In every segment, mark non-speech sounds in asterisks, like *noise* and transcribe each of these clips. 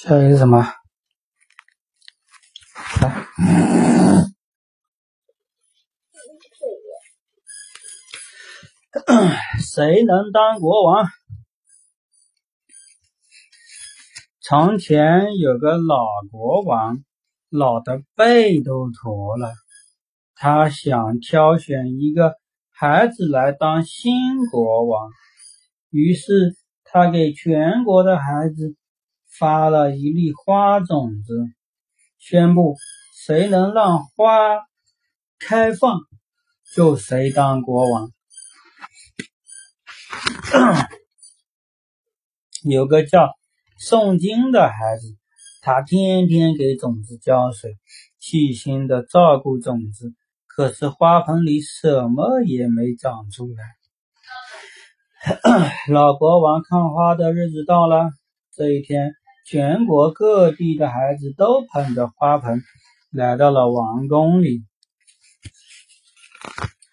下一个是什么？来，*coughs* 谁能当国王？从前有个老国王，老的背都驼了。他想挑选一个孩子来当新国王，于是他给全国的孩子发了一粒花种子，宣布谁能让花开放，就谁当国王。*clears throat* 有个叫宋金的孩子，他天天给种子浇水，细心的照顾种子。可是花盆里什么也没长出来。*clears throat* 老国王看花的日子到了，这一天，全国各地的孩子都捧着花盆来到了王宫里。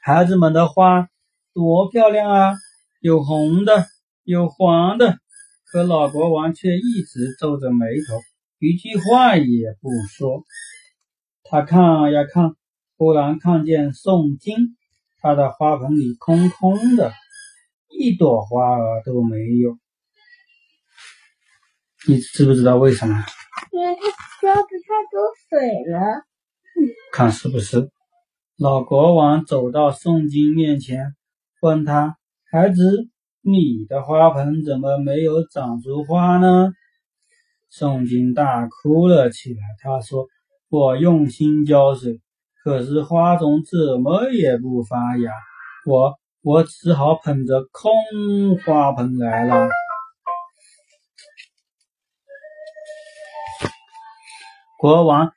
孩子们的花多漂亮啊，有红的，有黄的。可老国王却一直皱着眉头，一句话也不说。他看呀看。忽然看见宋金，他的花盆里空空的，一朵花儿都没有。你知不知道为什么？因为它浇的太多水了。看是不是？老国王走到宋金面前，问他：“孩子，你的花盆怎么没有长出花呢？”宋金大哭了起来。他说：“我用心浇水。”可是花种怎么也不发芽，我我只好捧着空花盆来了。国王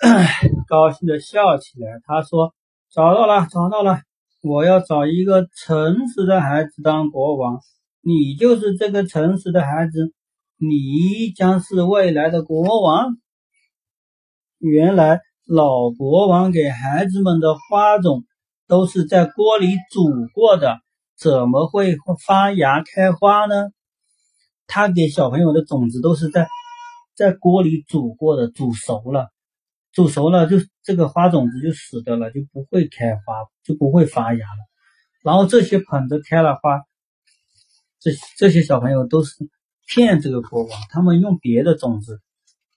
*clears throat* 高兴的笑起来，他说：“找到了，找到了！我要找一个诚实的孩子当国王，你就是这个诚实的孩子，你将是未来的国王。”原来。老国王给孩子们的花种都是在锅里煮过的，怎么会发芽开花呢？他给小朋友的种子都是在在锅里煮过的，煮熟了，煮熟了就这个花种子就死掉了，就不会开花，就不会发芽了。然后这些捧着开了花，这这些小朋友都是骗这个国王，他们用别的种子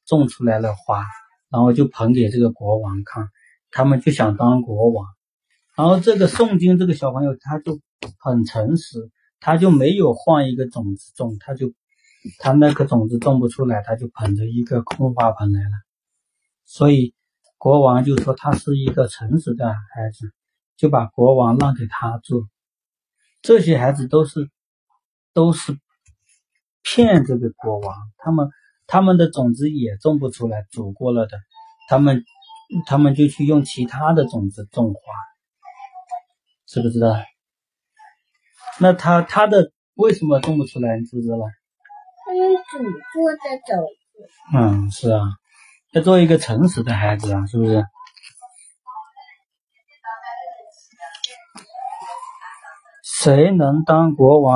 种出来了花。然后就捧给这个国王看，他们就想当国王。然后这个宋金这个小朋友他就很诚实，他就没有换一个种子种，他就他那颗种子种不出来，他就捧着一个空花盆来了。所以国王就说他是一个诚实的孩子，就把国王让给他做。这些孩子都是都是骗这个国王，他们。他们的种子也种不出来，煮过了的，他们他们就去用其他的种子种花，知不知道？那他他的为什么种不出来？你知不知道？主做的种子。嗯，是啊，要做一个诚实的孩子啊，是不是？谁能当国王？